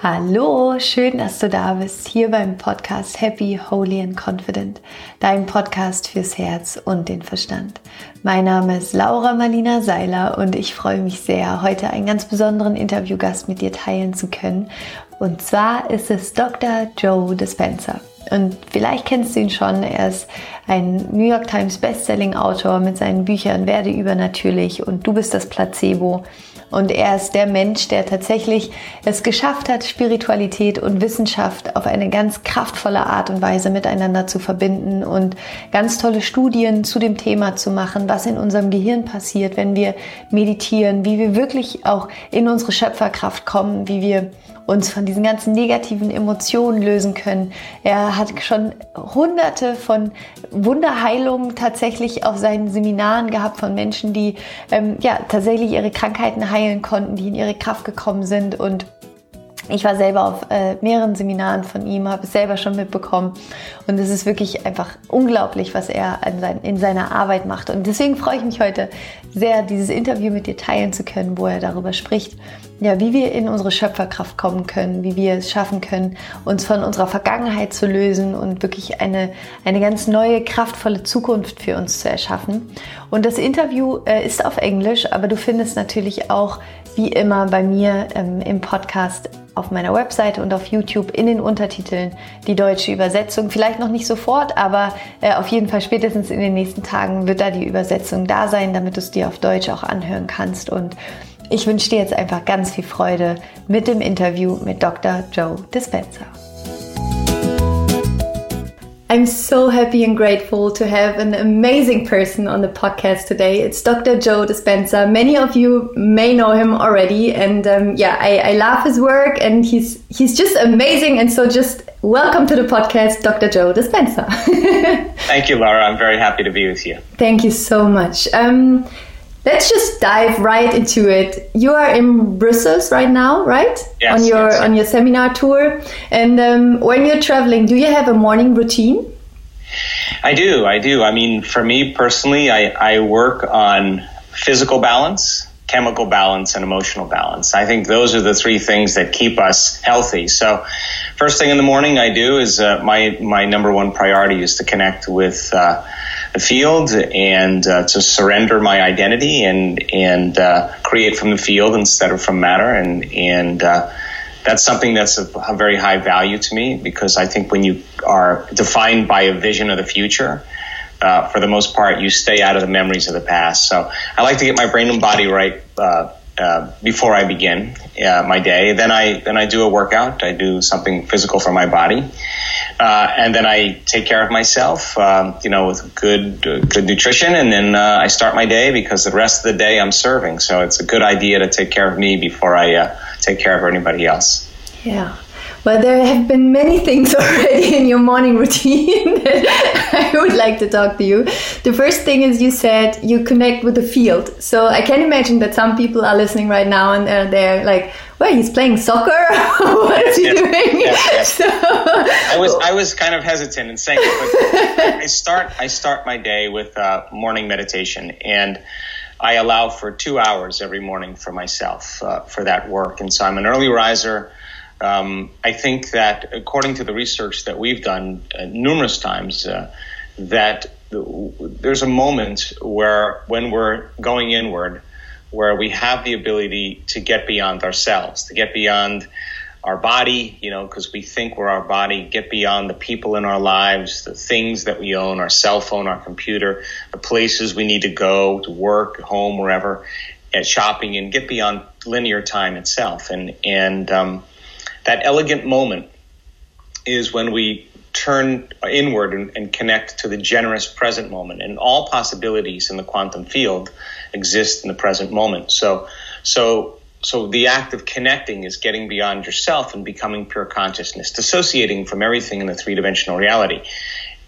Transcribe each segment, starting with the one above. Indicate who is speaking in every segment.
Speaker 1: Hallo, schön, dass du da bist, hier beim Podcast Happy, Holy and Confident, dein Podcast fürs Herz und den Verstand. Mein Name ist Laura Marlina Seiler und ich freue mich sehr, heute einen ganz besonderen Interviewgast mit dir teilen zu können. Und zwar ist es Dr. Joe Dispenza. Und vielleicht kennst du ihn schon. Er ist ein New York Times Bestselling Autor mit seinen Büchern Werde übernatürlich und Du bist das Placebo. Und er ist der Mensch, der tatsächlich es geschafft hat, Spiritualität und Wissenschaft auf eine ganz kraftvolle Art und Weise miteinander zu verbinden und ganz tolle Studien zu dem Thema zu machen, was in unserem Gehirn passiert, wenn wir meditieren, wie wir wirklich auch in unsere Schöpferkraft kommen, wie wir uns von diesen ganzen negativen Emotionen lösen können. Er hat schon hunderte von Wunderheilungen tatsächlich auf seinen Seminaren gehabt von Menschen, die ähm, ja tatsächlich ihre Krankheiten heilen konnten, die in ihre Kraft gekommen sind und ich war selber auf äh, mehreren Seminaren von ihm, habe es selber schon mitbekommen. Und es ist wirklich einfach unglaublich, was er sein, in seiner Arbeit macht. Und deswegen freue ich mich heute sehr, dieses Interview mit dir teilen zu können, wo er darüber spricht, ja, wie wir in unsere Schöpferkraft kommen können, wie wir es schaffen können, uns von unserer Vergangenheit zu lösen und wirklich eine, eine ganz neue, kraftvolle Zukunft für uns zu erschaffen. Und das Interview äh, ist auf Englisch, aber du findest natürlich auch wie immer bei mir ähm, im Podcast auf meiner Webseite und auf YouTube in den Untertiteln die deutsche Übersetzung. Vielleicht noch nicht sofort, aber äh, auf jeden Fall spätestens in den nächsten Tagen wird da die Übersetzung da sein, damit du es dir auf Deutsch auch anhören kannst. Und ich wünsche dir jetzt einfach ganz viel Freude mit dem Interview mit Dr. Joe Dispenza. I'm so happy and grateful to have an amazing person on the podcast today. It's Dr. Joe Dispenza. Many of you may know him already, and um, yeah, I, I love his work, and he's he's just amazing. And so, just welcome to the podcast, Dr. Joe Dispenza.
Speaker 2: Thank you, Laura. I'm very happy to be with you.
Speaker 1: Thank you so much. Um, let's just dive right into it. You are in Brussels right now, right?
Speaker 2: Yes,
Speaker 1: on your
Speaker 2: yes.
Speaker 1: on your seminar tour. And um, when you're traveling, do you have a morning routine?
Speaker 2: I do. I do. I mean, for me personally, I, I work on physical balance, chemical balance, and emotional balance. I think those are the three things that keep us healthy. So, first thing in the morning, I do is uh, my my number one priority is to connect with. Uh, the field and uh, to surrender my identity and and uh, create from the field instead of from matter and and uh, that's something that's of a very high value to me because I think when you are defined by a vision of the future, uh, for the most part, you stay out of the memories of the past. So I like to get my brain and body right uh, uh, before I begin uh, my day. Then I then I do a workout. I do something physical for my body, uh, and then I take care of myself. Um, you know, with good uh, good nutrition, and then uh, I start my day because the rest of the day I'm serving. So it's a good idea to take care of me before I take care of anybody else.
Speaker 1: Yeah. Well, there have been many things already in your morning routine that I would like to talk to you. The first thing is you said you connect with the field. So I can imagine that some people are listening right now and they're, they're like, well, he's playing soccer. what is he doing?
Speaker 2: yes, yes.
Speaker 1: So,
Speaker 2: I was I was kind of hesitant in saying it, but I start I start my day with uh, morning meditation, and I allow for two hours every morning for myself uh, for that work. And so I'm an early riser. Um, I think that according to the research that we've done uh, numerous times, uh, that there's a moment where when we're going inward, where we have the ability to get beyond ourselves, to get beyond our body, you know, because we think we're our body, get beyond the people in our lives, the things that we own, our cell phone, our computer, the places we need to go to work, home, wherever, at shopping, and get beyond linear time itself. And and um, that elegant moment is when we turn inward and, and connect to the generous present moment, and all possibilities in the quantum field exist in the present moment. So so so the act of connecting is getting beyond yourself and becoming pure consciousness, dissociating from everything in the three dimensional reality.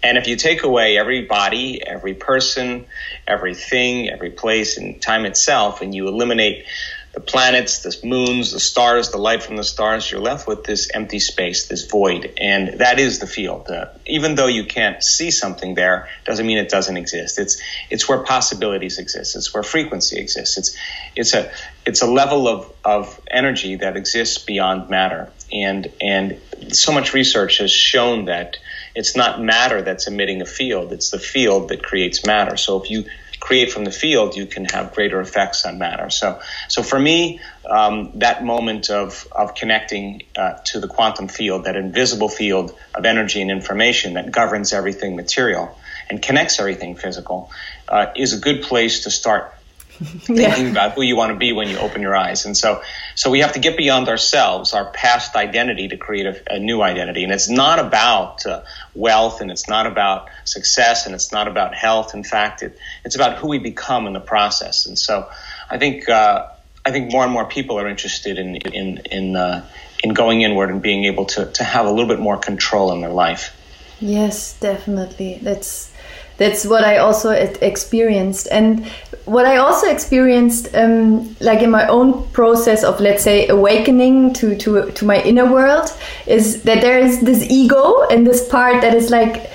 Speaker 2: And if you take away every body, every person, everything, every place, and time itself, and you eliminate the planets, the moons, the stars, the light from the stars, you're left with this empty space, this void, and that is the field. Uh, even though you can't see something there, doesn't mean it doesn't exist. It's it's where possibilities exist. It's where frequency exists. It's it's a it's a level of, of energy that exists beyond matter, and and so much research has shown that it's not matter that's emitting a field; it's the field that creates matter. So if you create from the field, you can have greater effects on matter. So, so for me, um, that moment of, of connecting uh, to the quantum field, that invisible field of energy and information that governs everything material and connects everything physical, uh, is a good place to start thinking yeah. about who you want to be when you open your eyes. And so, so we have to get beyond ourselves, our past identity, to create a, a new identity. And it's not about uh, wealth, and it's not about success, and it's not about health. In fact, it, it's about who we become in the process. And so, I think uh, I think more and more people are interested in in in uh, in going inward and being able to to have a little bit more control in their life.
Speaker 1: Yes, definitely. That's that's what I also experienced. And what I also experienced, um, like in my own process of, let's say, awakening to, to, to my inner world, is that there is this ego and this part that is like,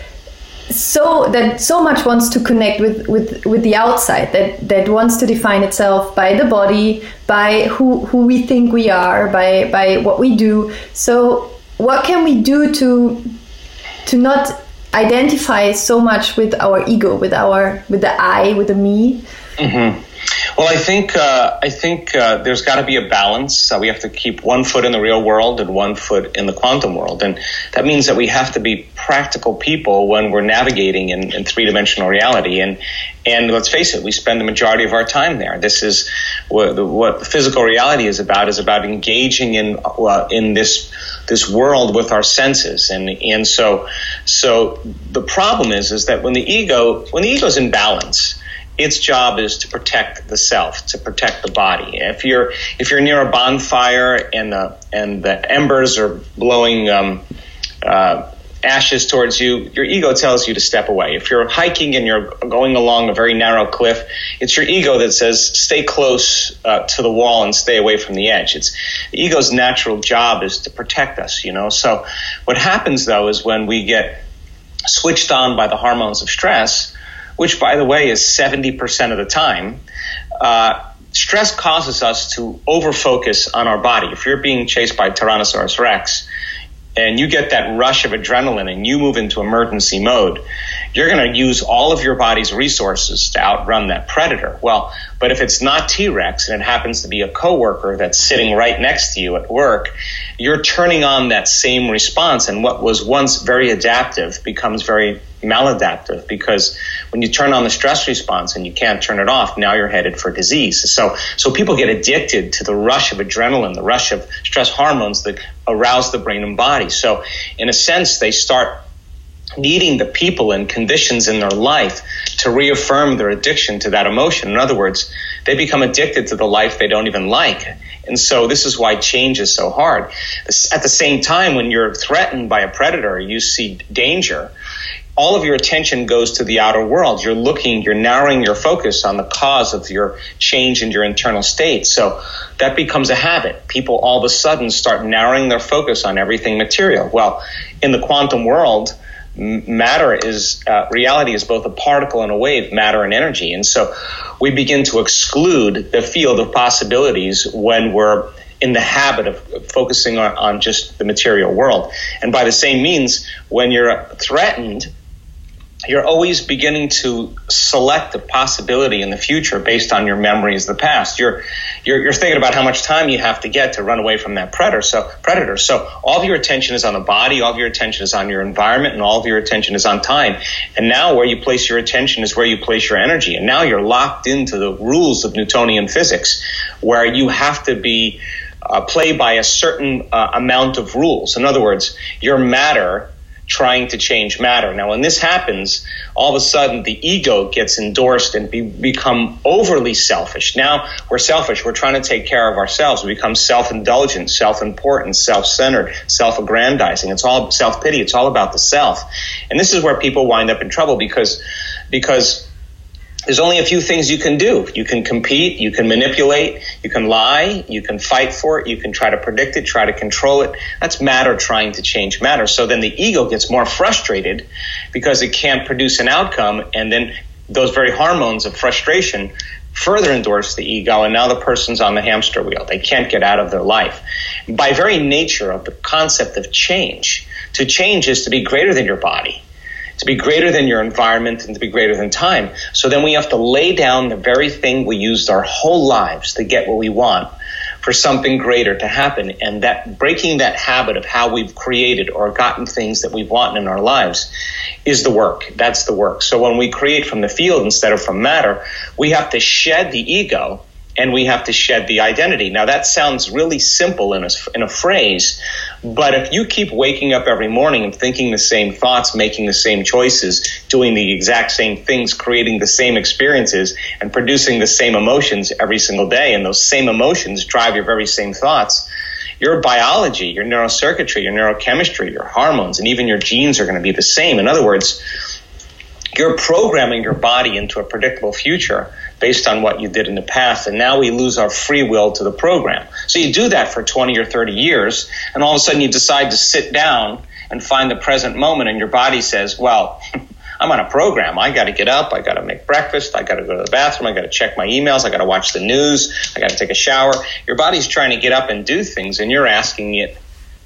Speaker 1: so that so much wants to connect with, with, with the outside that, that wants to define itself by the body by who, who we think we are by, by what we do so what can we do to to not identify so much with our ego, with our with the I, with the me.
Speaker 2: Mm-hmm. Well, I think uh, I think uh, there's got to be a balance. Uh, we have to keep one foot in the real world and one foot in the quantum world, and that means that we have to be practical people when we're navigating in, in three dimensional reality. And and let's face it, we spend the majority of our time there. This is what, what physical reality is about. Is about engaging in uh, in this this world with our senses, and and so so the problem is is that when the ego when the ego is in balance its job is to protect the self, to protect the body. If you're if you're near a bonfire and the and the embers are blowing um, uh, ashes towards you, your ego tells you to step away. If you're hiking and you're going along a very narrow cliff, it's your ego that says stay close uh, to the wall and stay away from the edge. It's the ego's natural job is to protect us, you know. So what happens though is when we get switched on by the hormones of stress which, by the way, is 70% of the time, uh, stress causes us to overfocus on our body. If you're being chased by Tyrannosaurus Rex, and you get that rush of adrenaline and you move into emergency mode, you're going to use all of your body's resources to outrun that predator. Well, but if it's not T Rex and it happens to be a coworker that's sitting right next to you at work, you're turning on that same response. And what was once very adaptive becomes very maladaptive because when you turn on the stress response and you can't turn it off, now you're headed for disease. So, so people get addicted to the rush of adrenaline, the rush of stress hormones that arouse the brain and body. So, in a sense, they start needing the people and conditions in their life to reaffirm their addiction to that emotion. In other words, they become addicted to the life they don't even like. And so this is why change is so hard. At the same time, when you're threatened by a predator, you see danger, all of your attention goes to the outer world. You're looking, you're narrowing your focus on the cause of your change in your internal state. So that becomes a habit. People all of a sudden start narrowing their focus on everything material. Well, in the quantum world, matter is uh, reality is both a particle and a wave matter and energy and so we begin to exclude the field of possibilities when we're in the habit of focusing on, on just the material world and by the same means when you're threatened you're always beginning to select a possibility in the future based on your memories of the past. You're, you're, you're thinking about how much time you have to get to run away from that predator. So predator. So all of your attention is on the body, all of your attention is on your environment, and all of your attention is on time. And now where you place your attention is where you place your energy. And now you're locked into the rules of Newtonian physics, where you have to be uh, play by a certain uh, amount of rules. In other words, your matter trying to change matter. Now, when this happens, all of a sudden the ego gets endorsed and be, become overly selfish. Now we're selfish. We're trying to take care of ourselves. We become self-indulgent, self-important, self-centered, self-aggrandizing. It's all self-pity. It's all about the self. And this is where people wind up in trouble because, because there's only a few things you can do. You can compete, you can manipulate, you can lie, you can fight for it, you can try to predict it, try to control it. That's matter trying to change matter. So then the ego gets more frustrated because it can't produce an outcome, and then those very hormones of frustration further endorse the ego, and now the person's on the hamster wheel. They can't get out of their life. By very nature of the concept of change, to change is to be greater than your body to be greater than your environment and to be greater than time. So then we have to lay down the very thing we used our whole lives to get what we want for something greater to happen. And that breaking that habit of how we've created or gotten things that we've wanted in our lives is the work. That's the work. So when we create from the field instead of from matter, we have to shed the ego and we have to shed the identity. Now that sounds really simple in a, in a phrase, but if you keep waking up every morning and thinking the same thoughts, making the same choices, doing the exact same things, creating the same experiences, and producing the same emotions every single day, and those same emotions drive your very same thoughts, your biology, your neurocircuitry, your neurochemistry, your hormones, and even your genes are going to be the same. In other words, you're programming your body into a predictable future based on what you did in the past. And now we lose our free will to the program. So you do that for 20 or 30 years, and all of a sudden you decide to sit down and find the present moment, and your body says, well, I'm on a program. I got to get up. I got to make breakfast. I got to go to the bathroom. I got to check my emails. I got to watch the news. I got to take a shower. Your body's trying to get up and do things, and you're asking it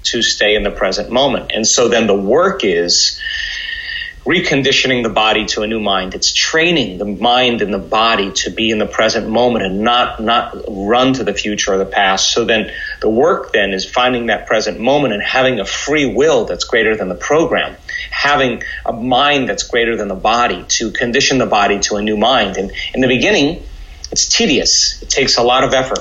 Speaker 2: to stay in the present moment. And so then the work is reconditioning the body to a new mind. It's training the mind and the body to be in the present moment and not not run to the future or the past. So then the work then is finding that present moment and having a free will that's greater than the program. Having a mind that's greater than the body to condition the body to a new mind. And in the beginning, it's tedious. It takes a lot of effort.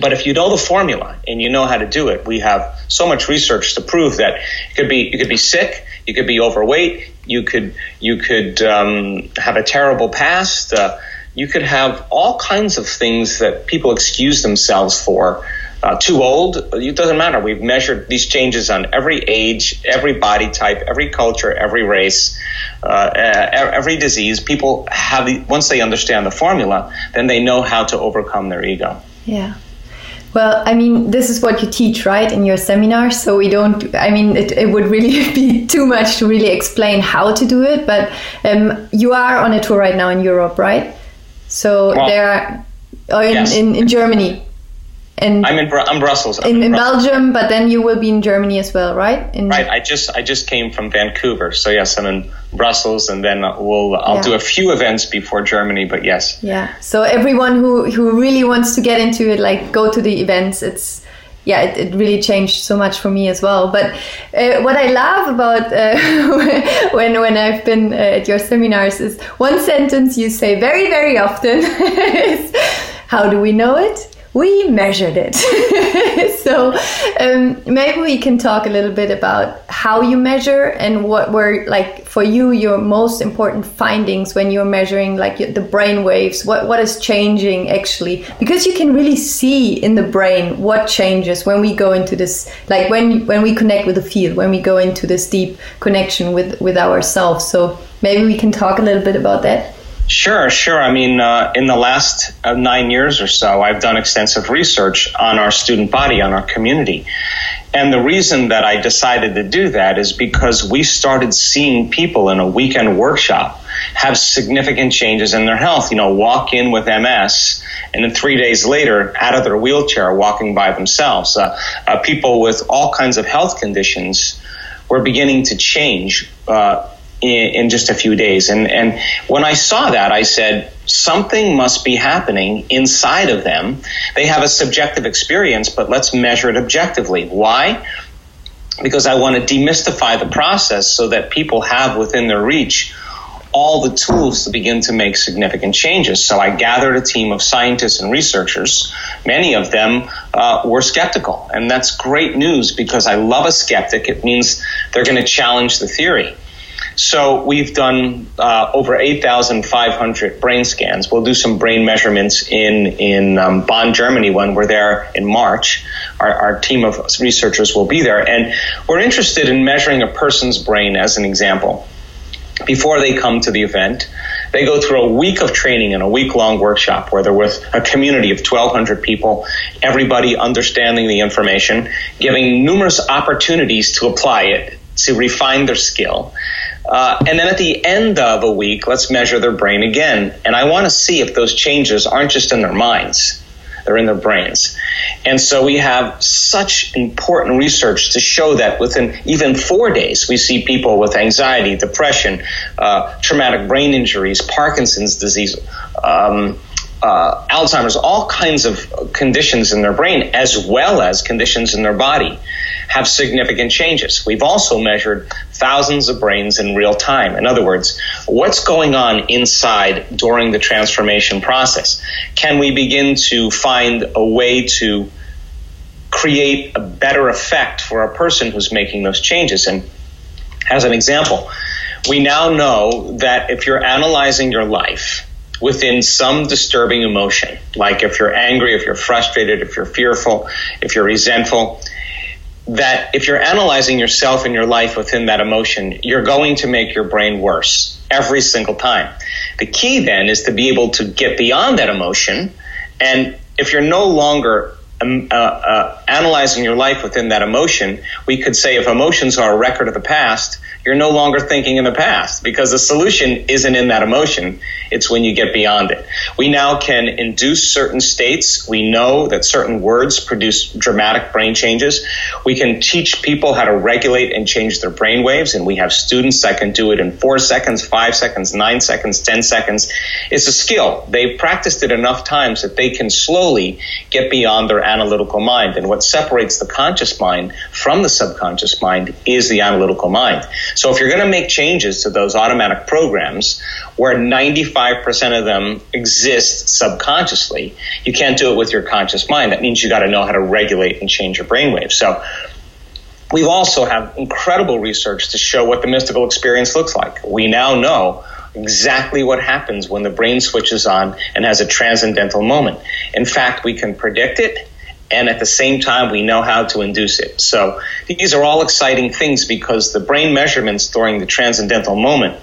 Speaker 2: But if you know the formula and you know how to do it, we have so much research to prove that you could be you could be sick, you could be overweight, you could you could um, have a terrible past, uh, you could have all kinds of things that people excuse themselves for. Uh, too old, it doesn't matter. We've measured these changes on every age, every body type, every culture, every race, uh, every disease. People have once they understand the formula, then they know how to overcome their ego.
Speaker 1: Yeah. Well, I mean, this is what you teach, right, in your seminars. So we don't, I mean, it, it would really be too much to really explain how to do it. But um, you are on a tour right now in Europe, right? So well, there are, oh, in, yes. in, in Germany.
Speaker 2: And I'm in I'm Brussels.
Speaker 1: I'm in, in Brussels. Belgium, but then you will be in Germany as well, right? In
Speaker 2: right. I just I just came from Vancouver, so yes, I'm in Brussels, and then we'll I'll yeah. do a few events before Germany, but yes.
Speaker 1: Yeah. So everyone who who really wants to get into it, like go to the events. It's yeah, it, it really changed so much for me as well. But uh, what I love about uh, when when I've been uh, at your seminars is one sentence you say very very often is, "How do we know it?" We measured it. so um, maybe we can talk a little bit about how you measure and what were like for you your most important findings when you're measuring like the brain waves. What what is changing actually? Because you can really see in the brain what changes when we go into this like when when we connect with the field, when we go into this deep connection with with ourselves. So maybe we can talk a little bit about that.
Speaker 2: Sure, sure. I mean, uh, in the last uh, nine years or so, I've done extensive research on our student body, on our community. And the reason that I decided to do that is because we started seeing people in a weekend workshop have significant changes in their health. You know, walk in with MS and then three days later, out of their wheelchair, walking by themselves. Uh, uh people with all kinds of health conditions were beginning to change uh, in, in just a few days. And, and when I saw that, I said, something must be happening inside of them. They have a subjective experience, but let's measure it objectively. Why? Because I want to demystify the process so that people have within their reach all the tools to begin to make significant changes. So I gathered a team of scientists and researchers. Many of them uh, were skeptical. And that's great news because I love a skeptic. It means they're going to challenge the theory. So we've done uh, over 8,500 brain scans. We'll do some brain measurements in in um, Bonn, Germany when we're there in March. Our, our team of researchers will be there, and we're interested in measuring a person's brain as an example before they come to the event They go through a week of training and a week long workshop where they're with a community of 1,200 people, everybody understanding the information, giving numerous opportunities to apply it, to refine their skill. Uh, and then at the end of a week, let's measure their brain again. And I want to see if those changes aren't just in their minds, they're in their brains. And so we have such important research to show that within even four days, we see people with anxiety, depression, uh, traumatic brain injuries, Parkinson's disease, um, uh, Alzheimer's, all kinds of conditions in their brain, as well as conditions in their body, have significant changes. We've also measured thousands of brains in real time. In other words, what's going on inside during the transformation process? Can we begin to find a way to create a better effect for a person who's making those changes? And as an example, we now know that if you're analyzing your life, within some disturbing emotion, like if you're angry, if you're frustrated, if you're fearful, if you're resentful, that if you're analyzing yourself and your life within that emotion, you're going to make your brain worse every single time. The key then is to be able to get beyond that emotion. And if you're no longer um, uh, uh, analyzing your life within that emotion, we could say if emotions are a record of the past, you're no longer thinking in the past because the solution isn't in that emotion. It's when you get beyond it. We now can induce certain states. We know that certain words produce dramatic brain changes. We can teach people how to regulate and change their brain waves. And we have students that can do it in four seconds, five seconds, nine seconds, 10 seconds. It's a skill. They've practiced it enough times that they can slowly get beyond their analytical mind. And what separates the conscious mind from the subconscious mind is the analytical mind. So if you're going to make changes to those automatic programs where 95% of them exist subconsciously, you can't do it with your conscious mind. That means you got to know how to regulate and change your brainwaves. So we also have incredible research to show what the mystical experience looks like. We now know exactly what happens when the brain switches on and has a transcendental moment. In fact, we can predict it and at the same time we know how to induce it. So these are all exciting things because the brain measurements during the transcendental moment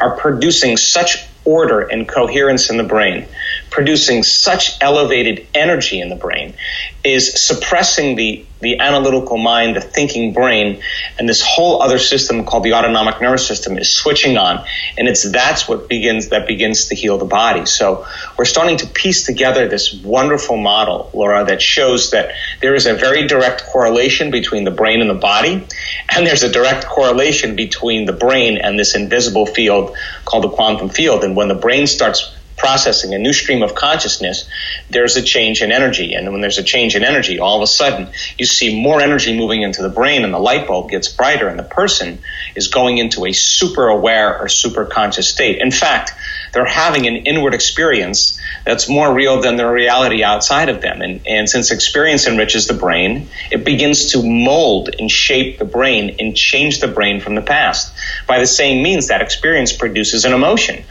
Speaker 2: are producing such order and coherence in the brain, producing such elevated energy in the brain, is suppressing the, the analytical mind, the thinking brain, and this whole other system called the autonomic nervous system is switching on. And it's that's what begins that begins to heal the body. So we're starting to piece together this wonderful model, Laura, that shows that there is a very direct correlation between the brain and the body, and there's a direct correlation between the brain and this invisible field called the quantum field. And when the brain starts processing a new stream of consciousness, there's a change in energy. And when there's a change in energy, all of a sudden you see more energy moving into the brain and the light bulb gets brighter and the person is going into a super aware or super conscious state. In fact, they're having an inward experience that's more real than the reality outside of them. And, and since experience enriches the brain, it begins to mold and shape the brain and change the brain from the past. By the same means, that experience produces an emotion.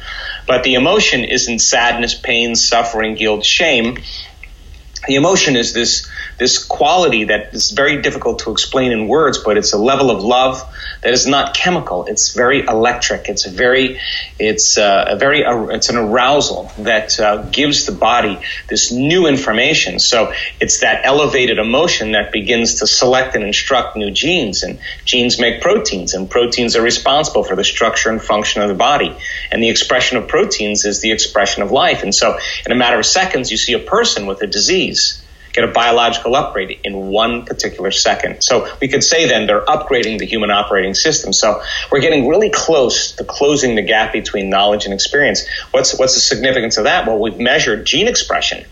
Speaker 2: But the emotion isn't sadness, pain, suffering, guilt, shame. The emotion is this this quality that is very difficult to explain in words, but it's a level of love that is not chemical. It's very electric. It's a very, it's uh, a very, uh, it's an arousal that uh, gives the body this new information. So it's that elevated emotion that begins to select and instruct new genes, and genes make proteins, and proteins are responsible for the structure and function of the body. And the expression of proteins is the expression of life. And so, in a matter of seconds, you see a person with a disease get a biological upgrade in one particular second. So we could say then they're upgrading the human operating system. So we're getting really close to closing the gap between knowledge and experience. What's what's the significance of that? Well, we've measured gene expression.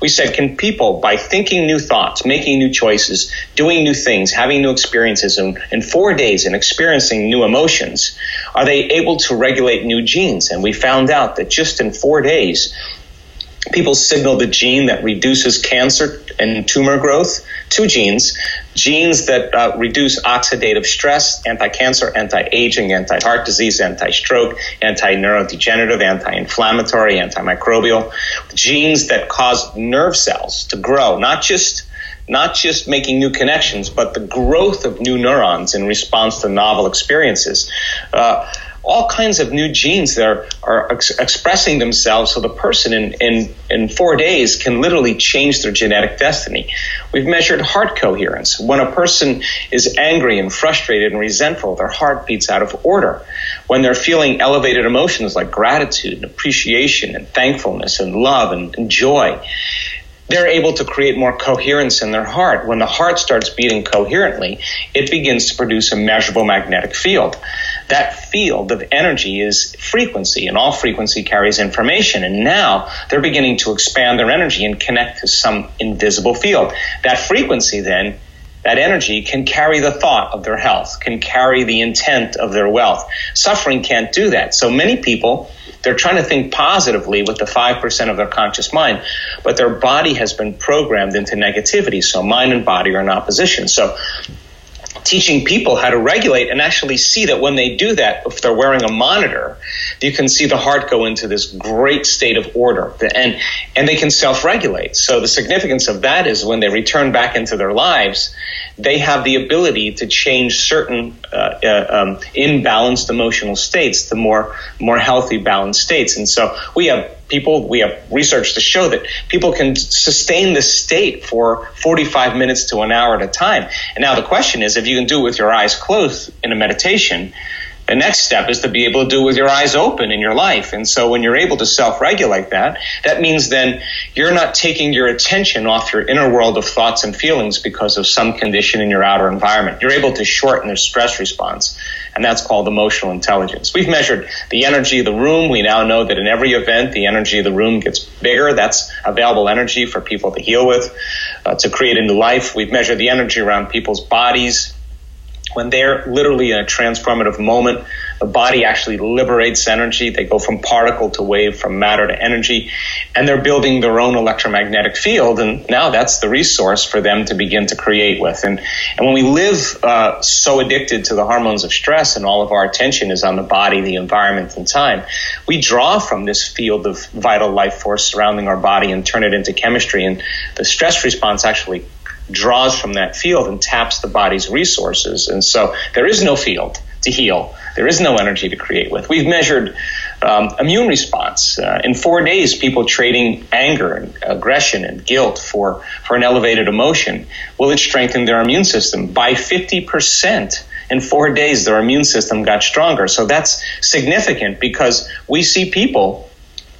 Speaker 2: We said, can people, by thinking new thoughts, making new choices, doing new things, having new experiences in, in four days and experiencing new emotions, are they able to regulate new genes? And we found out that just in four days, people signal the gene that reduces cancer and tumor growth, two genes, genes that uh, reduce oxidative stress, anti-cancer, anti-aging, anti-heart disease, anti-stroke, anti-neurodegenerative, anti-inflammatory, antimicrobial, genes that cause nerve cells to grow, not just not just making new connections, but the growth of new neurons in response to novel experiences. Uh, all kinds of new genes that are, are ex- expressing themselves so the person in, in, in four days can literally change their genetic destiny. We've measured heart coherence. When a person is angry and frustrated and resentful, their heart beats out of order. When they're feeling elevated emotions like gratitude and appreciation and thankfulness and love and, and joy, they're able to create more coherence in their heart. When the heart starts beating coherently, it begins to produce a measurable magnetic field. That field of energy is frequency, and all frequency carries information. And now they're beginning to expand their energy and connect to some invisible field. That frequency then that energy can carry the thought of their health, can carry the intent of their wealth. Suffering can't do that. So many people they're trying to think positively with the 5% of their conscious mind, but their body has been programmed into negativity. So mind and body are in opposition. So teaching people how to regulate and actually see that when they do that, if they're wearing a monitor, you can see the heart go into this great state of order and, and they can self-regulate. So the significance of that is when they return back into their lives, they have the ability to change certain uh, uh, um, imbalanced emotional states to more, more healthy, balanced states. And so we have people, we have research to show that people can sustain this state for 45 minutes to an hour at a time. And now the question is, if you can do it with your eyes closed in a meditation, the next step is to be able to do it with your eyes open in your life. And so when you're able to self regulate that, that means then you're not taking your attention off your inner world of thoughts and feelings because of some condition in your outer environment. You're able to shorten the stress response. And that's called emotional intelligence. We've measured the energy of the room. We now know that in every event, the energy of the room gets bigger. That's available energy for people to heal with, uh, to create a new life. We've measured the energy around people's bodies when they're literally in a transformative moment, the body actually liberates energy. They go from particle to wave, from matter to energy, and they're building their own electromagnetic field. And now that's the resource for them to begin to create with. And, and when we live uh, so addicted to the hormones of stress and all of our attention is on the body, the environment, and time, we draw from this field of vital life force surrounding our body and turn it into chemistry. And the stress response actually draws from that field and taps the body's resources. And so there is no field to heal. There is no energy to create with. We've measured um, immune response. Uh, in four days, people trading anger and aggression and guilt for, for an elevated emotion, will it strengthen their immune system? By 50%. In four days, their immune system got stronger. So that's significant because we see people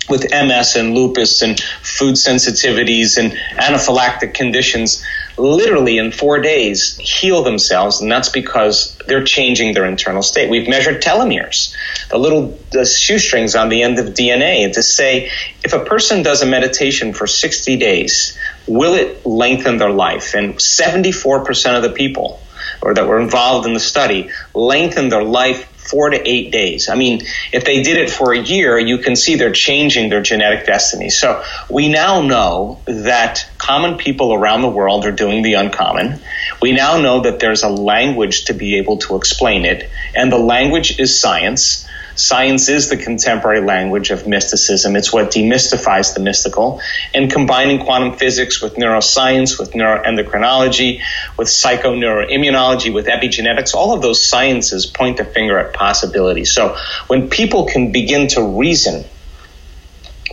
Speaker 2: with MS and lupus and food sensitivities and anaphylactic conditions literally in four days heal themselves, and that's because they're changing their internal state. We've measured telomeres, the little the shoestrings on the end of DNA, to say if a person does a meditation for 60 days, will it lengthen their life? And 74% of the people or that were involved in the study lengthened their life four to eight days. I mean, if they did it for a year, you can see they're changing their genetic destiny. So we now know that common people around the world are doing the uncommon. We now know that there's a language to be able to explain it, and the language is science. Science is the contemporary language of mysticism. It's what demystifies the mystical. And combining quantum physics with neuroscience, with neuroendocrinology, with psychoneuroimmunology, with epigenetics, all of those sciences point the finger at possibility. So when people can begin to reason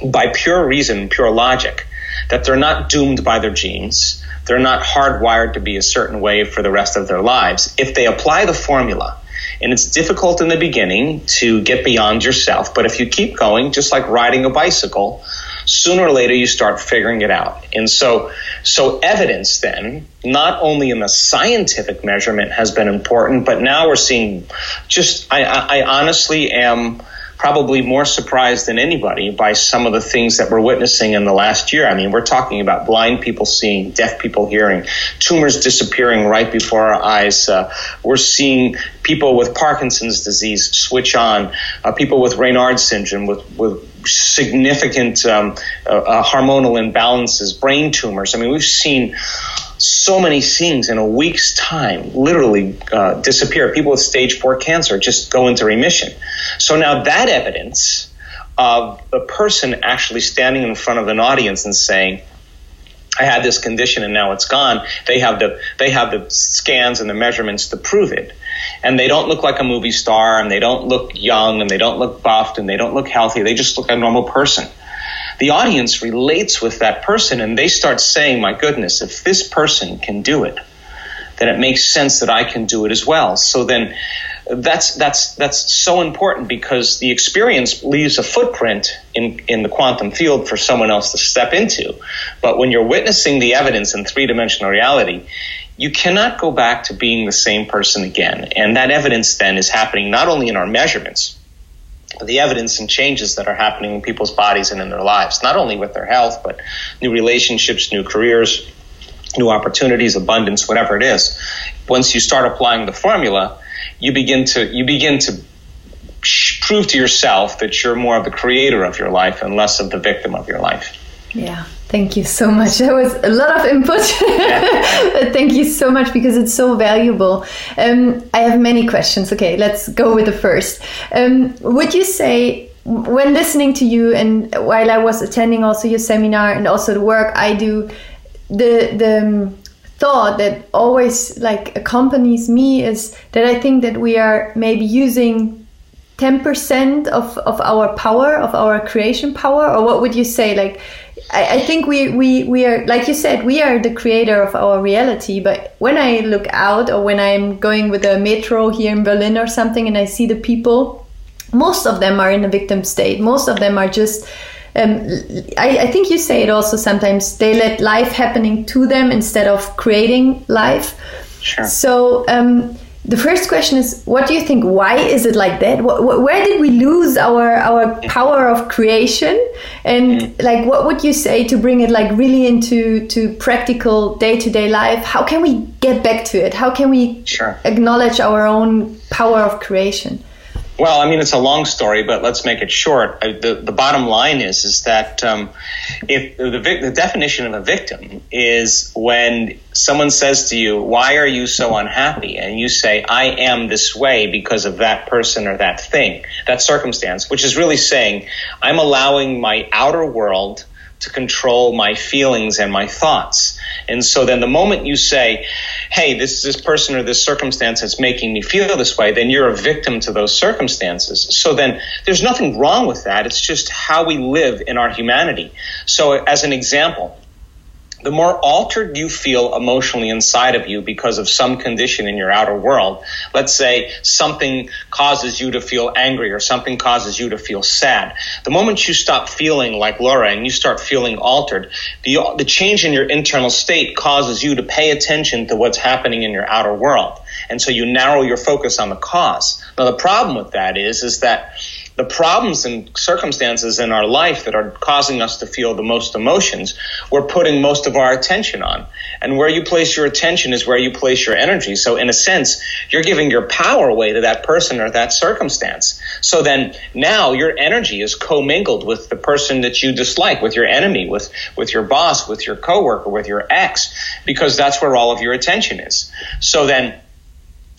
Speaker 2: by pure reason, pure logic, that they're not doomed by their genes, they're not hardwired to be a certain way for the rest of their lives. If they apply the formula, and it's difficult in the beginning to get beyond yourself. But if you keep going, just like riding a bicycle, sooner or later you start figuring it out. And so, so evidence then, not only in the scientific measurement has been important, but now we're seeing just, I, I, honestly am probably more surprised than anybody by some of the things that we're witnessing in the last year. I mean, we're talking about blind people seeing, deaf people hearing, tumors disappearing right before our eyes. Uh, we're seeing people with Parkinson's disease switch on, uh, people with Raynaud's syndrome with, with significant um, uh, uh hormonal imbalances, brain tumors. I mean, we've seen so many things in a week's time literally uh, disappear. People with stage four cancer just go into remission. So now that evidence of the person actually standing in front of an audience and saying, I had this condition and now it's gone. They have the they have the scans and the measurements to prove it. And they don't look like a movie star and they don't look young and they don't look buffed and they don't look healthy. They just look like a normal person. The audience relates with that person and they start saying, "My goodness, if this person can do it, then it makes sense that I can do it as well." So then that's that's that's so important because the experience leaves a footprint in in the quantum field for someone else to step into. But when you're witnessing the evidence in three dimensional reality, you cannot go back to being the same person again. And that evidence then is happening not only in our measurements, the evidence and changes that are happening in people's bodies and in their lives, not only with their health, but new relationships, new careers, new opportunities, abundance, whatever it is. Once you start applying the formula, you begin to you begin to prove to yourself that you're more of the creator of your life and less of the victim of your life.
Speaker 1: Yeah. Thank you so much. That was a lot of input. Thank you so much because it's so valuable. Um, I have many questions. Okay, let's go with the first. Um, would you say, when listening to you and while I was attending also your seminar and also the work I do, the the um, thought that always like accompanies me is that I think that we are maybe using 10% of, of our power, of our creation power, or what would you say? Like, I, I, think we, we, we are, like you said, we are the creator of our reality. But when I look out or when I'm going with a metro here in Berlin or something and I see the people, most of them are in a victim state. Most of them are just um, I, I, think you say it also sometimes they let life happening to them instead of creating life.
Speaker 2: Sure.
Speaker 1: So um, the first question is, what do you think? Why is it like that? Wh where did we lose our our power of creation? And mm. like, what would you say to bring it like really into to practical day to day life? How can we get back to it? How can we
Speaker 2: sure.
Speaker 1: acknowledge our own power of creation?
Speaker 2: Well, I mean, it's a long story, but let's make it short. The, the bottom line is is that um, if the, the definition of a victim is when someone says to you, "Why are you so unhappy?" and you say, "I am this way because of that person or that thing, that circumstance," which is really saying, "I'm allowing my outer world." To control my feelings and my thoughts. And so then the moment you say, hey, this this person or this circumstance that's making me feel this way, then you're a victim to those circumstances. So then there's nothing wrong with that. It's just how we live in our humanity. So as an example, the more altered you feel emotionally inside of you because of some condition in your outer world, let's say something causes you to feel angry or something causes you to feel sad, the moment you stop feeling like Laura and you start feeling altered, the, the change in your internal state causes you to pay attention to what's happening in your outer world. And so you narrow your focus on the cause. Now, the problem with that is, is that the problems and circumstances in our life that are causing us to feel the most emotions, we're putting most of our attention on. And where you place your attention is where you place your energy. So in a sense, you're giving your power away to that person or that circumstance. So then now your energy is commingled with the person that you dislike, with your enemy, with, with your boss, with your coworker, with your ex, because that's where all of your attention is. So then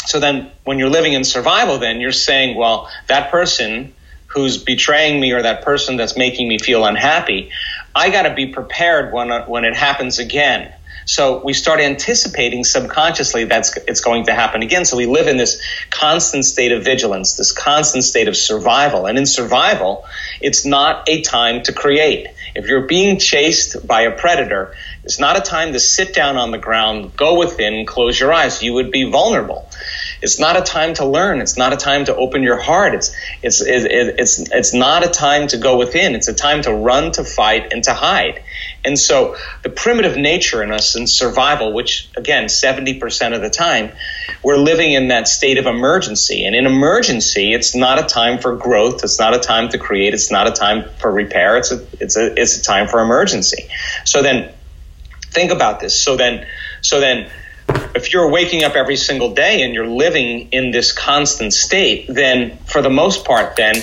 Speaker 2: so then when you're living in survival then you're saying well that person who's betraying me or that person that's making me feel unhappy, I got to be prepared when uh, when it happens again. So we start anticipating subconsciously that's it's going to happen again. So we live in this constant state of vigilance, this constant state of survival. And in survival, it's not a time to create. If you're being chased by a predator, it's not a time to sit down on the ground, go within, close your eyes. You would be vulnerable. It's not a time to learn. It's not a time to open your heart. It's it's it's it's not a time to go within. It's a time to run, to fight, and to hide. And so the primitive nature in us and survival, which again, 70% of the time, we're living in that state of emergency. And in emergency, it's not a time for growth. It's not a time to create. It's not a time for repair. It's a, it's a, it's a time for emergency. So then think about this. So then, so then if you're waking up every single day and you're living in this constant state, then for the most part, then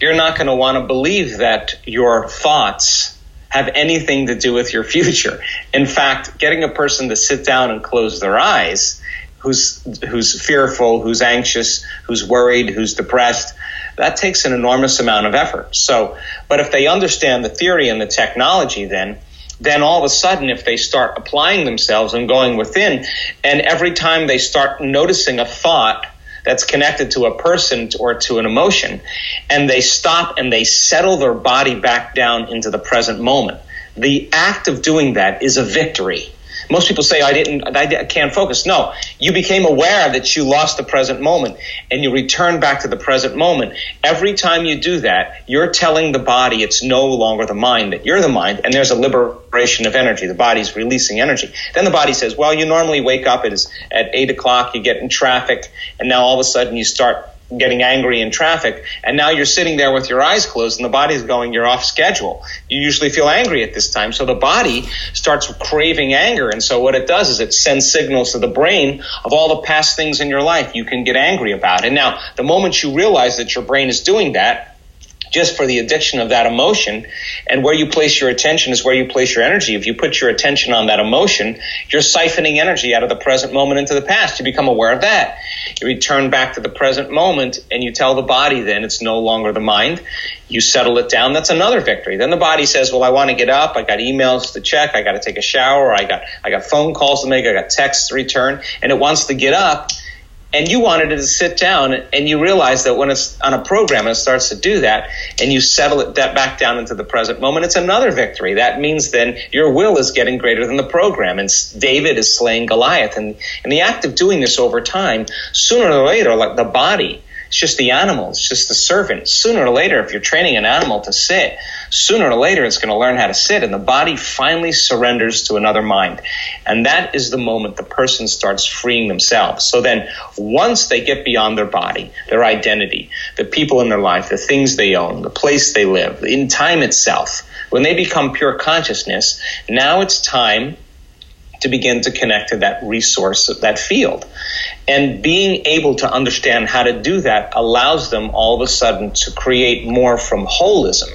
Speaker 2: you're not going to want to believe that your thoughts have anything to do with your future. In fact, getting a person to sit down and close their eyes who's who's fearful, who's anxious, who's worried, who's depressed, that takes an enormous amount of effort. So, but if they understand the theory and the technology then then all of a sudden, if they start applying themselves and going within, and every time they start noticing a thought that's connected to a person or to an emotion, and they stop and they settle their body back down into the present moment, the act of doing that is a victory. Most people say, I didn't, I can't focus. No, you became aware that you lost the present moment and you return back to the present moment. Every time you do that, you're telling the body it's no longer the mind, that you're the mind, and there's a liberation of energy. The body's releasing energy. Then the body says, well, you normally wake up at, at 8 o'clock, you get in traffic, and now all of a sudden you start getting angry in traffic, and now you're sitting there with your eyes closed, and the body's going, You're off schedule. You usually feel angry at this time. So the body starts craving anger. And so what it does is it sends signals to the brain of all the past things in your life you can get angry about. And now, the moment you realize that your brain is doing that, just for the addiction of that emotion. And where you place your attention is where you place your energy. If you put your attention on that emotion, you're siphoning energy out of the present moment into the past. You become aware of that. You return back to the present moment and you tell the body then it's no longer the mind. You settle it down. That's another victory. Then the body says, well, I want to get up. I got emails to check. I got to take a shower. I got, I got phone calls to make. I got texts to return and it wants to get up and you wanted it to sit down and you realize that when it's on a program and it starts to do that and you settle it back down into the present moment it's another victory that means then your will is getting greater than the program and david is slaying goliath and in the act of doing this over time sooner or later like the body it's just the animal. It's just the servant. Sooner or later, if you're training an animal to sit, sooner or later it's going to learn how to sit, and the body finally surrenders to another mind. And that is the moment the person starts freeing themselves. So then, once they get beyond their body, their identity, the people in their life, the things they own, the place they live, in time itself, when they become pure consciousness, now it's time to begin to connect to that resource, that field. And being able to understand how to do that allows them all of a sudden to create more from holism,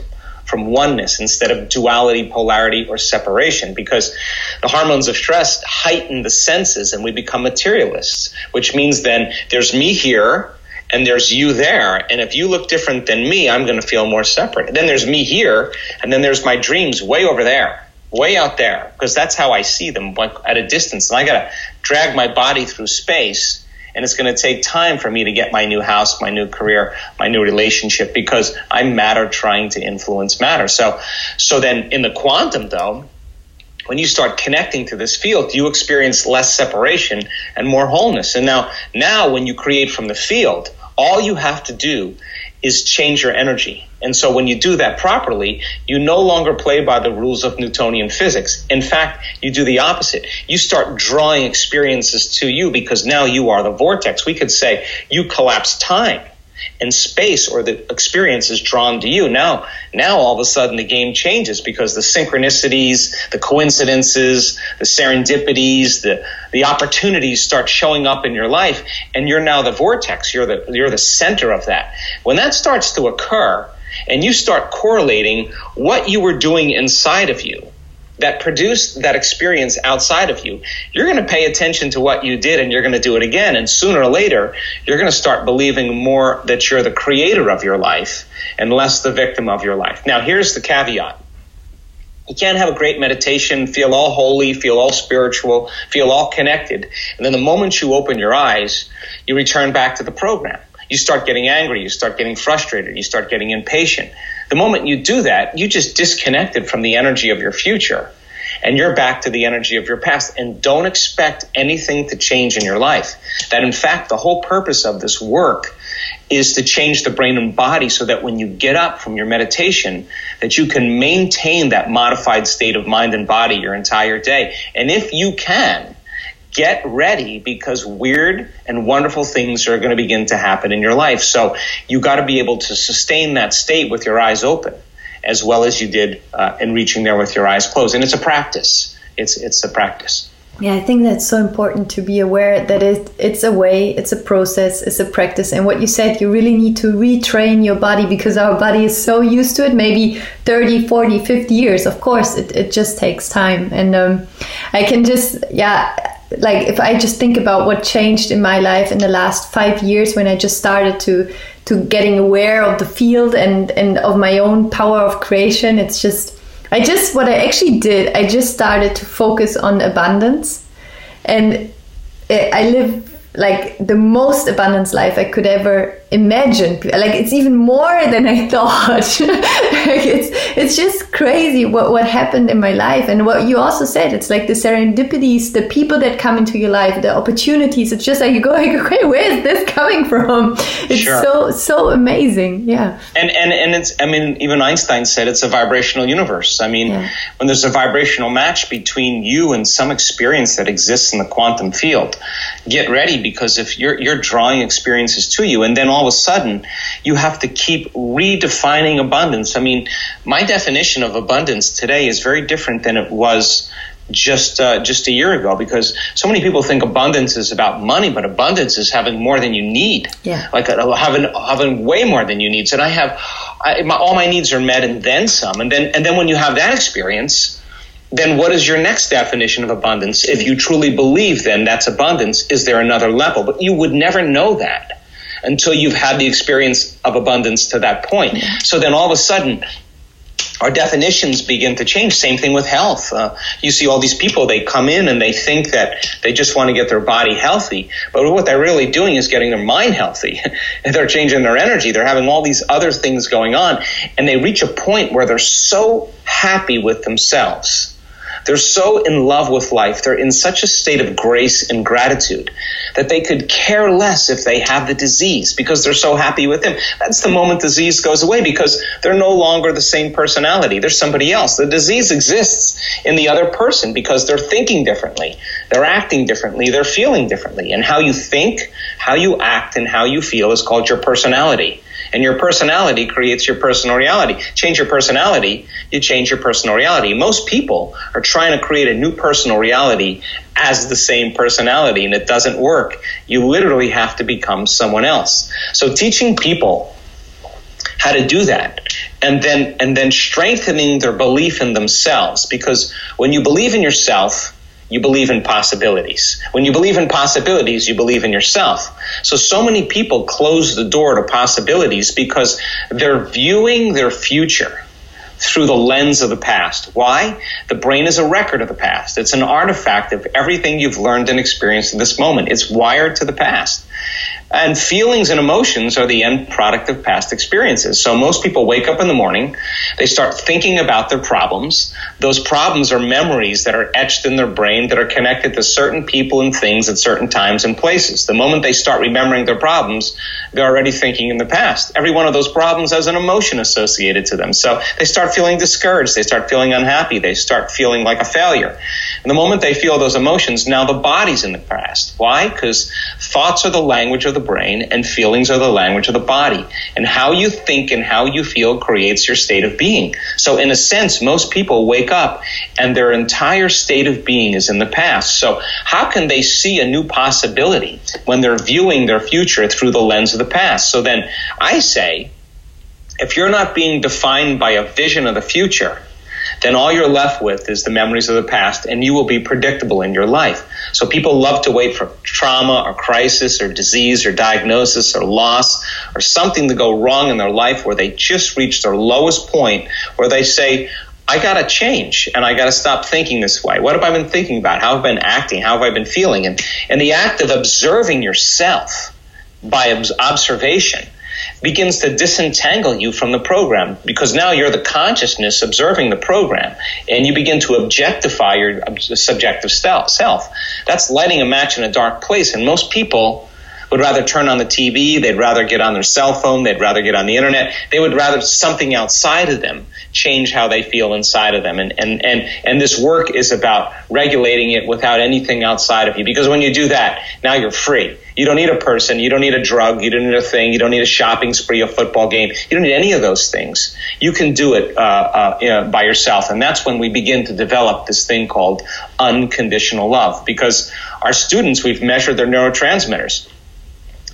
Speaker 2: from oneness, instead of duality, polarity, or separation, because the hormones of stress heighten the senses and we become materialists, which means then there's me here and there's you there. And if you look different than me, I'm going to feel more separate. And then there's me here, and then there's my dreams way over there way out there because that's how I see them at a distance. And I got to drag my body through space. And it's going to take time for me to get my new house, my new career, my new relationship because I'm matter trying to influence matter. So, so then in the quantum though, when you start connecting to this field, you experience less separation and more wholeness. And now, now when you create from the field, all you have to do is change your energy. And so when you do that properly, you no longer play by the rules of Newtonian physics. In fact, you do the opposite. You start drawing experiences to you because now you are the vortex. We could say you collapse time and space or the experience is drawn to you. Now, now all of a sudden the game changes because the synchronicities, the coincidences, the serendipities, the, the opportunities start showing up in your life and you're now the vortex. You're the, you're the center of that. When that starts to occur and you start correlating what you were doing inside of you that produced that experience outside of you, you're going to pay attention to what you did and you're going to do it again. And sooner or later, you're going to start believing more that you're the creator of your life and less the victim of your life. Now, here's the caveat. You can't have a great meditation, feel all holy, feel all spiritual, feel all connected. And then the moment you open your eyes, you return back to the program. You start getting angry, you start getting frustrated, you start getting impatient the moment you do that, you just disconnected from the energy of your future and you're back to the energy of your past and don't expect anything to change in your life. That in fact, the whole purpose of this work is to change the brain and body so that when you get up from your meditation that you can maintain that modified state of mind and body your entire day. And if you can, get ready because weird and wonderful things are going to begin to happen in your life. So you got to be able to sustain that state with your eyes open as well as you did uh, in reaching there with your eyes closed. And it's a practice. It's, it's a practice.
Speaker 1: Yeah, I think that's so important to be aware that it, it's a way, it's a process, it's a practice. And what you said, you really need to retrain your body because our body is so used to it, maybe 30, 40, 50 years. Of course, it, it just takes time. And um, I can just, yeah, like if I just think about what changed in my life in the last five years when I just started to to getting aware of the field and and of my own power of creation, it's just I just, what I actually did, I just started to focus on abundance. And eh, I live like the most abundance life I could ever imagine. Like it's even more than I thought. like it's it's just crazy what what happened in my life and what you also said. It's like the serendipities, the people that come into your life, the opportunities. It's just like you go like, okay, where is this coming from? It's sure. so so amazing. Yeah.
Speaker 2: And and and it's I mean even Einstein said it's a vibrational universe. I mean yeah. when there's a vibrational match between you and some experience that exists in the quantum field, get ready because if you're you're drawing experiences to you, and then all of a sudden you have to keep redefining abundance. I mean, my definition of abundance today is very different than it was just uh, just a year ago because so many people think abundance is about money, but abundance is having more than you need.
Speaker 1: Yeah,
Speaker 2: like uh, having having way more than you need. So I have I, my, all my needs are met and then some, and then and then when you have that experience then what is your next definition of abundance? If you truly believe then that's abundance, is there another level? But you would never know that until you've had the experience of abundance to that point. So then all of a sudden, our definitions begin to change. Same thing with health. Uh, you see all these people, they come in and they think that they just want to get their body healthy. But what they're really doing is getting their mind healthy. and they're changing their energy. They're having all these other things going on. And they reach a point where they're so happy with themselves they're so in love with life. They're in such a state of grace and gratitude that they could care less if they have the disease because they're so happy with them. That's the moment disease goes away because they're no longer the same personality. They're somebody else. The disease exists in the other person because they're thinking differently. They're acting differently. They're feeling differently. And how you think, how you act, and how you feel is called your personality. And your personality creates your personal reality. Change your personality, you change your personal reality. Most people are trying to create a new personal reality as the same personality, and it doesn't work. You literally have to become someone else. So teaching people how to do that and then and then strengthening their belief in themselves because when you believe in yourself you believe in possibilities. When you believe in possibilities, you believe in yourself. So, so many people close the door to possibilities because they're viewing their future through the lens of the past. Why? The brain is a record of the past. It's an artifact of everything you've learned and experienced in this moment. It's wired to the past. And feelings and emotions are the end product of past experiences. So most people wake up in the morning, they start thinking about their problems. Those problems are memories that are etched in their brain that are connected to certain people and things at certain times and places. The moment they start remembering their problems, they're already thinking in the past. Every one of those problems has an emotion associated to them. So they start feeling discouraged. They start feeling unhappy. They start feeling like a failure. And the moment they feel those emotions, now the body's in the past. Why? Because thoughts are the language of the brain and feelings are the language of the body. And how you think and how you feel creates your state of being. So in a sense, most people wake up and their entire state of being is in the past. So how can they see a new possibility when they're viewing their future through the lens of the past? So then I say, if you're not being defined by a vision of the future, then all you're left with is the memories of the past and you will be predictable in your life. So people love to wait for trauma or crisis or disease or diagnosis or loss or something to go wrong in their life where they just reach their lowest point where they say, I got to change and I got to stop thinking this way. What have I been thinking about? How have I been acting? How have I been feeling? And, and the act of observing yourself by observation begins to disentangle you from the program because now you're the consciousness observing the program and you begin to objectify your uh, subjective self. That's lighting a match in a dark place. And most people would rather turn on the TV, they'd rather get on their cell phone, they'd rather get on the internet. They would rather something outside of them change how they feel inside of them. And, and, and, and this work is about regulating it without anything outside of you. Because when you do that, now you're free. You don't need a person. You don't need a drug. You don't need a thing. You don't need a shopping spree, a football game. You don't need any of those things. You can do it uh, uh, you know, by yourself. And that's when we begin to develop this thing called unconditional love. Because our students, we've measured their neurotransmitters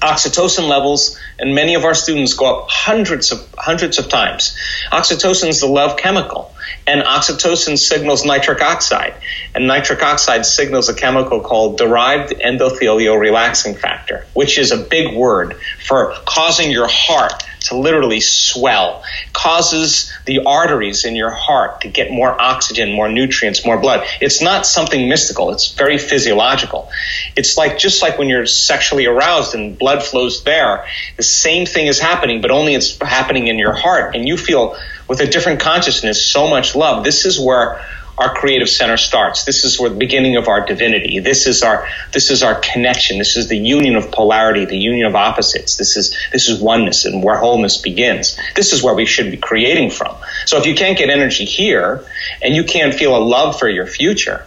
Speaker 2: oxytocin levels and many of our students go up hundreds of hundreds of times. Oxytocin is the love chemical, and oxytocin signals nitric oxide, and nitric oxide signals a chemical called derived endothelial relaxing factor, which is a big word for causing your heart literally swell, causes the arteries in your heart to get more oxygen, more nutrients, more blood. It's not something mystical. It's very physiological. It's like just like when you're sexually aroused and blood flows there, the same thing is happening, but only it's happening in your heart and you feel with a different consciousness so much love. This is where our creative center starts. This is where the beginning of our divinity. This is our this is our connection. This is the union of polarity, the union of opposites. This is this is oneness and where wholeness begins. This is where we should be creating from. So if you can't get energy here and you can't feel a love for your future,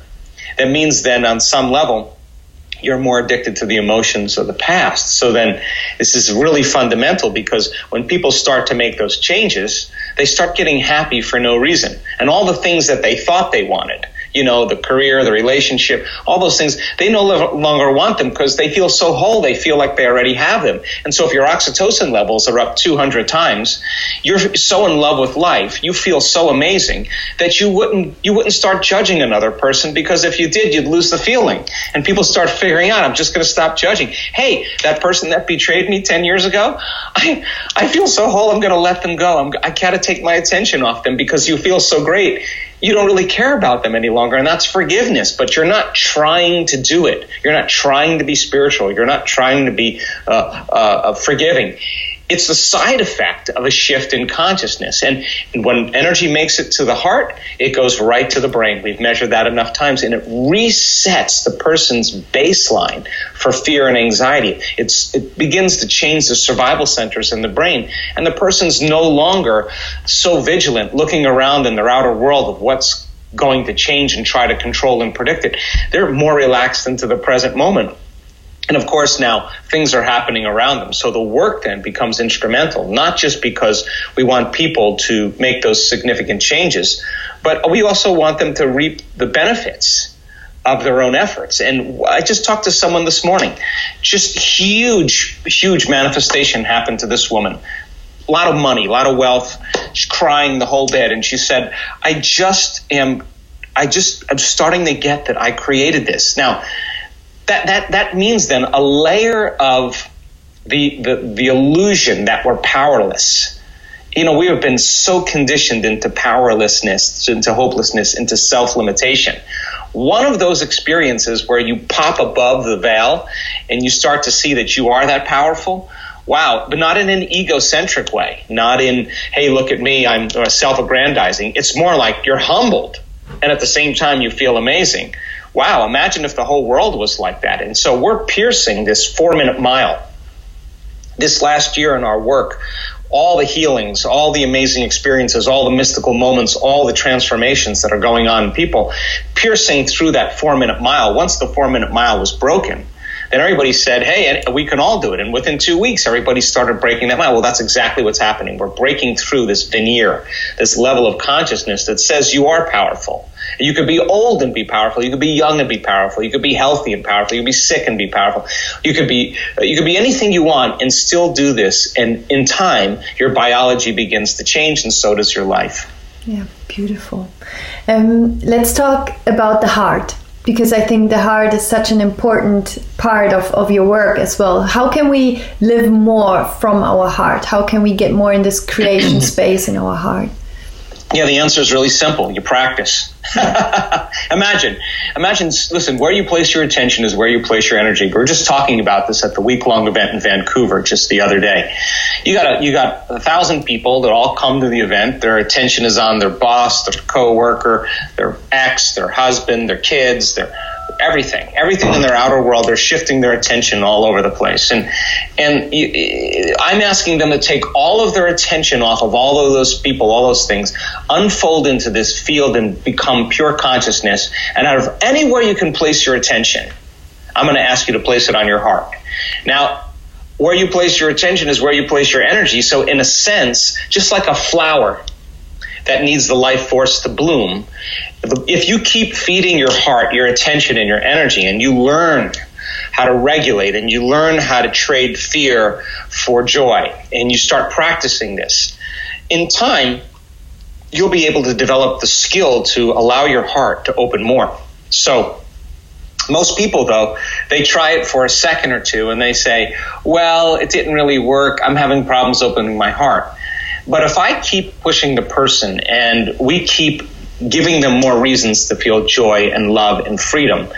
Speaker 2: that means then on some level you're more addicted to the emotions of the past. So then this is really fundamental because when people start to make those changes, they start getting happy for no reason. And all the things that they thought they wanted, you know, the career, the relationship, all those things, they no longer want them because they feel so whole. They feel like they already have them. And so if your oxytocin levels are up 200 times, you're so in love with life, you feel so amazing that you wouldn't, you wouldn't start judging another person because if you did, you'd lose the feeling. And people start figuring out, I'm just going to stop judging. Hey, that person that betrayed me 10 years ago, I, I feel so whole. I'm going to let them go. I'm, I gotta take my attention off them because you feel so great you don't really care about them any longer. And that's forgiveness, but you're not trying to do it. You're not trying to be spiritual. You're not trying to be uh, uh, forgiving it's the side effect of a shift in consciousness. And, when energy makes it to the heart, it goes right to the brain. We've measured that enough times, and it resets the person's baseline for fear and anxiety. It's, it begins to change the survival centers in the brain, and the person's no longer so vigilant looking around in their outer world of what's going to change and try to control and predict it. They're more relaxed into the present moment and of course, now things are happening around them. So the work then becomes instrumental, not just because we want people to make those significant changes, but we also want them to reap the benefits of their own efforts. And I just talked to someone this morning. Just huge, huge manifestation happened to this woman. A lot of money, a lot of wealth. She's crying the whole bit. And she said, I just am, I just, I'm starting to get that I created this. Now, that that that means then a layer of the the, the illusion that we're powerless. You know, we have been so conditioned into powerlessness, into hopelessness, into self limitation. One of those experiences where you pop above the veil and you start to see that you are that powerful wow, but not in an egocentric way, not in, hey, look at me, I'm uh, self aggrandizing. It's more like you're humbled and at the same time you feel amazing wow, imagine if the whole world was like that. And so we're piercing this four minute mile. This last year in our work, all the healings, all the amazing experiences, all the mystical moments, all the transformations that are going on in people, piercing through that four minute mile. Once the four minute mile was broken, then everybody said, hey, we can all do it. And within two weeks, everybody started breaking that mile. Well, that's exactly what's happening. We're breaking through this veneer, this level of consciousness that says you are powerful. You could be old and be powerful. You could be young and be powerful. You could be healthy and powerful. You could be sick and be powerful. You could be you could be anything you want and still do this. And in time, your biology begins to change, and so does your life.
Speaker 1: Yeah, beautiful. Um, let's talk about the heart because I think the heart is such an important part of, of your work as well. How can we live more from our heart? How can we get more in this creation space in our heart?
Speaker 2: Yeah, the answer is really simple. You practice. imagine, imagine, listen, where you place your attention is where you place your energy. We were just talking about this at the week long event in Vancouver just the other day. You got a, you got a thousand people that all come to the event. Their attention is on their boss, their coworker, their ex, their husband, their kids, their everything, everything in their outer world. They're shifting their attention all over the place, and and I'm asking them to take all of their attention off of all of those people, all those things, unfold into this field, and become pure consciousness. And out of anywhere you can place your attention, I'm going to ask you to place it on your heart. Now, where you place your attention is where you place your energy. So, in a sense, just like a flower that needs the life force to bloom, if you keep feeding your heart, your attention, and your energy, and you learn how to regulate and you learn how to trade fear for joy, and you start practicing this, in time, you'll be able to develop the skill to allow your heart to open more. So, Most people, though, they try it for a second or two and they say, well, it didn't really work. I'm having problems opening my heart. But if I keep pushing the person and we keep giving them more reasons to feel joy and love and freedom.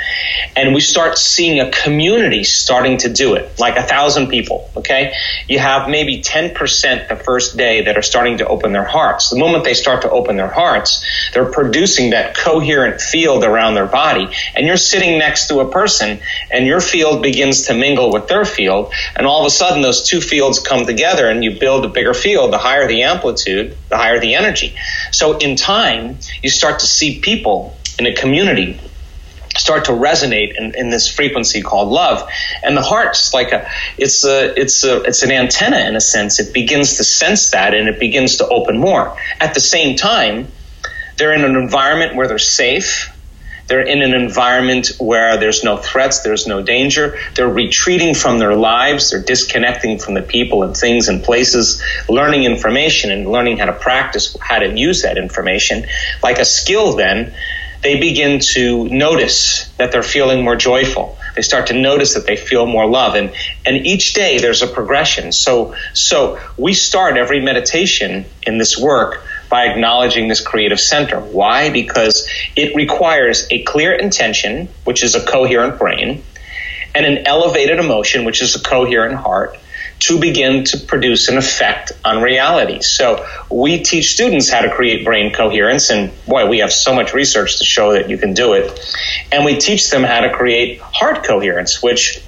Speaker 2: And we start seeing a community starting to do it, like a thousand people, okay? You have maybe 10% the first day that are starting to open their hearts. The moment they start to open their hearts, they're producing that coherent field around their body. And you're sitting next to a person and your field begins to mingle with their field. And all of a sudden, those two fields come together and you build a bigger field. The higher the amplitude, the higher the energy. So in time, you you start to see people in a community start to resonate in, in, this frequency called love. And the heart's like a it's a it's a it's an antenna in a sense. It begins to sense that and it begins to open more. At the same time they're in an environment where they're safe they're in an environment where there's no threats, there's no danger. They're retreating from their lives, they're disconnecting from the people and things and places, learning information and learning how to practice how to use that information. Like a skill, then, they begin to notice that they're feeling more joyful. They start to notice that they feel more love. And, and each day there's a progression. So, so we start every meditation in this work by acknowledging this creative center. Why? Because it requires a clear intention, which is a coherent brain, and an elevated emotion, which is a coherent heart, to begin to produce an effect on reality. So we teach students how to create brain coherence, and boy, we have so much research to show that you can do it. And we teach them how to create heart coherence, which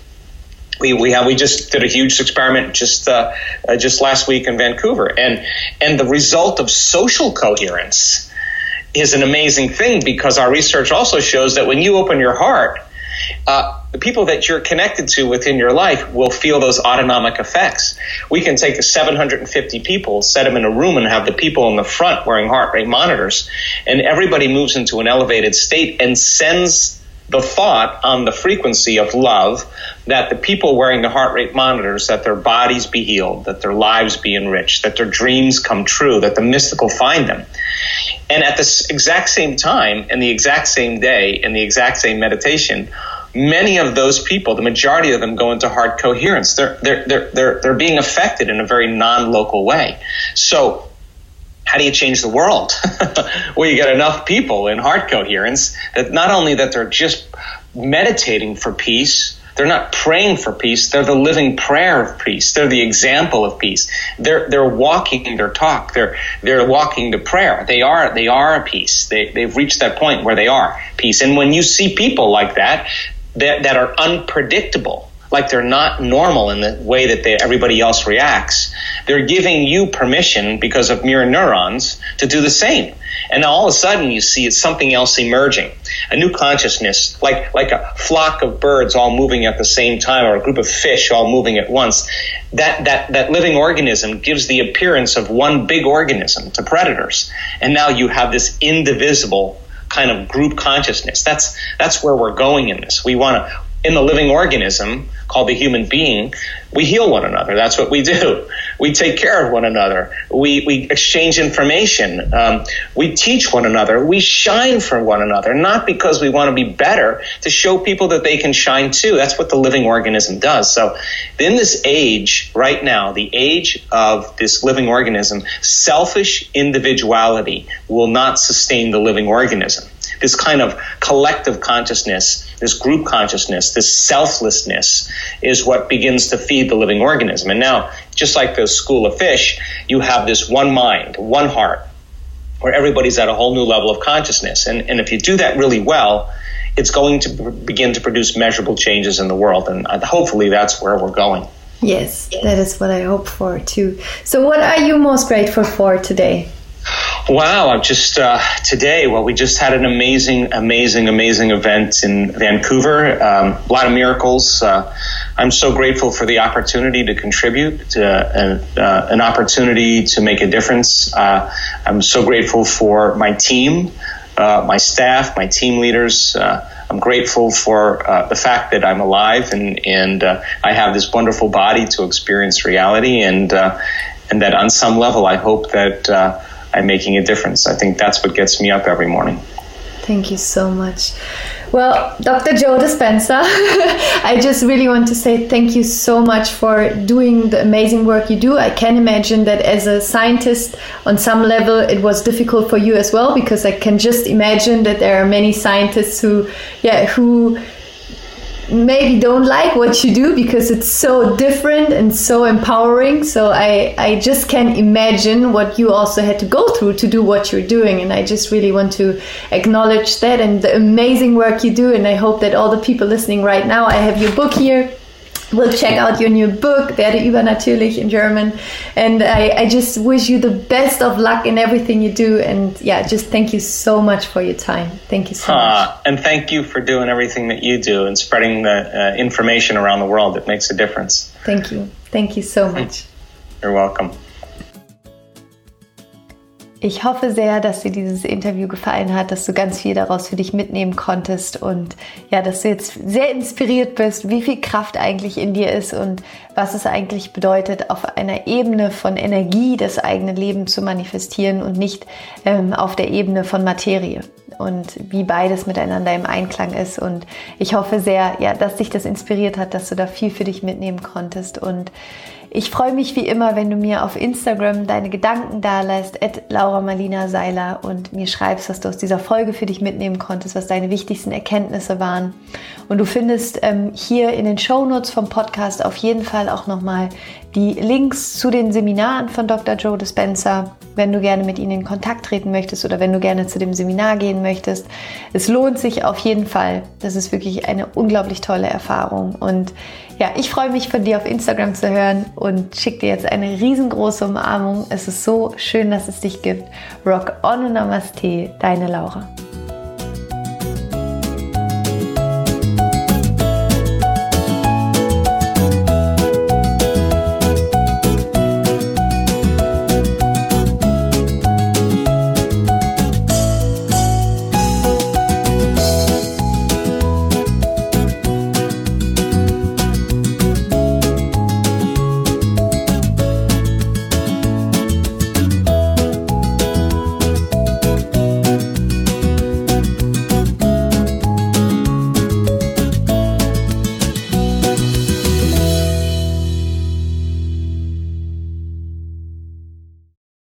Speaker 2: we we have we just did a huge experiment just uh, uh, just last week in Vancouver, and and the result of social coherence is an amazing thing because our research also shows that when you open your heart. Uh, the people that you're connected to within your life will feel those autonomic effects. We can take 750 people, set them in a room, and have the people in the front wearing heart rate monitors, and everybody moves into an elevated state and sends the thought on the frequency of love that the people wearing the heart rate monitors that their bodies be healed that their lives be enriched that their dreams come true that the mystical find them. And at the exact same time in the exact same day in the exact same meditation many of those people the majority of them go into heart coherence. They're they're they're they're, they're being affected in a very non-local way. So how do you change the world? well, you get enough people in heart coherence that not only that they're just meditating for peace, they're not praying for peace. They're the living prayer of peace. They're the example of peace. They're they're walking their talk. They're they're walking the prayer. They are they are a peace. They they've reached that point where they are peace. And when you see people like that that that are unpredictable, like they're not normal in the way that they, everybody else reacts. They're giving you permission because of mirror neurons to do the same. And all of a sudden you see it's something else emerging, a new consciousness, like, like a flock of birds all moving at the same time or a group of fish all moving at once. That, that, that living organism gives the appearance of one big organism to predators. And now you have this indivisible kind of group consciousness. That's that's where we're going in this. We want to in the living organism called the human being, we heal one another. That's what we do. We take care of one another. We, we exchange information. Um, we teach one another. We shine for one another, not because we want to be better, to show people that they can shine too. That's what the living organism does. So, in this age right now, the age of this living organism, selfish individuality will not sustain the living organism this kind of collective consciousness, this group consciousness, this selflessness is what begins to feed the living organism. And now, just like the school of fish, you have this one mind, one heart, where everybody's at a whole new level of consciousness. And, and if you do that really well, it's going to begin to produce measurable changes in the world. And uh, hopefully that's where we're going.
Speaker 1: Yes, that is what I hope for too. So, what are you most grateful for today?
Speaker 2: Wow, I'm just uh, today. Well, we just had an amazing, amazing, amazing event in Vancouver. Um, a lot of miracles. Uh, I'm so grateful for the opportunity to contribute, to, uh, uh an opportunity to make a difference. Uh, I'm so grateful for my team, uh, my staff, my team leaders. I'm grateful for the fact that I'm alive and and I have this wonderful body to experience reality, and and that on some level, I hope that I'm making a difference. I think that's what gets me up every morning.
Speaker 1: Thank you so much. Well, Dr. Joe Dispenza, I just really want to say thank you so much for doing the amazing work you do. I can imagine that as a scientist, on some level, it was difficult for you as well because I can just imagine that there are many scientists who, yeah, who maybe don't like what you do because it's so different and so empowering. So I, I just can't imagine what you also had to go through to do what you're doing. And I just really want to acknowledge that and the amazing work you do. And I hope that all the people listening right now, I have your book here will check out your new book, Werde übernatürlich in German. And I, I, just wish you the best of luck in everything you do. And yeah, just thank you so much for your time. Thank you so uh, much.
Speaker 2: And thank you for doing everything that you do and spreading the uh, information around the world that makes a difference.
Speaker 1: Thank you. Thank you so much.
Speaker 2: You're welcome.
Speaker 1: Ich hoffe sehr, dass dir dieses Interview gefallen hat, dass du ganz viel daraus für dich mitnehmen konntest und ja, dass du jetzt sehr inspiriert bist, wie viel Kraft eigentlich in dir ist und was es eigentlich bedeutet, auf einer Ebene von Energie das eigene Leben zu manifestieren und nicht ähm, auf der Ebene von Materie und wie beides miteinander im Einklang ist. Und ich hoffe sehr, ja, dass dich das inspiriert hat, dass du da viel für dich mitnehmen konntest und ich freue mich wie immer, wenn du mir auf Instagram deine Gedanken da lässt, Laura Seiler und mir schreibst, was du aus dieser Folge für dich mitnehmen konntest, was deine wichtigsten Erkenntnisse waren. Und du findest ähm, hier in den Show Notes vom Podcast auf jeden Fall auch nochmal die Links zu den Seminaren von Dr. Joe Dispenza, wenn du gerne mit ihnen in Kontakt treten möchtest oder wenn du gerne zu dem Seminar gehen möchtest. Es lohnt sich auf jeden Fall. Das ist wirklich eine unglaublich tolle Erfahrung. Und ja, ich freue mich von dir auf Instagram zu hören und schicke dir jetzt eine riesengroße Umarmung. Es ist so schön, dass es dich gibt. Rock on und Namaste, deine Laura.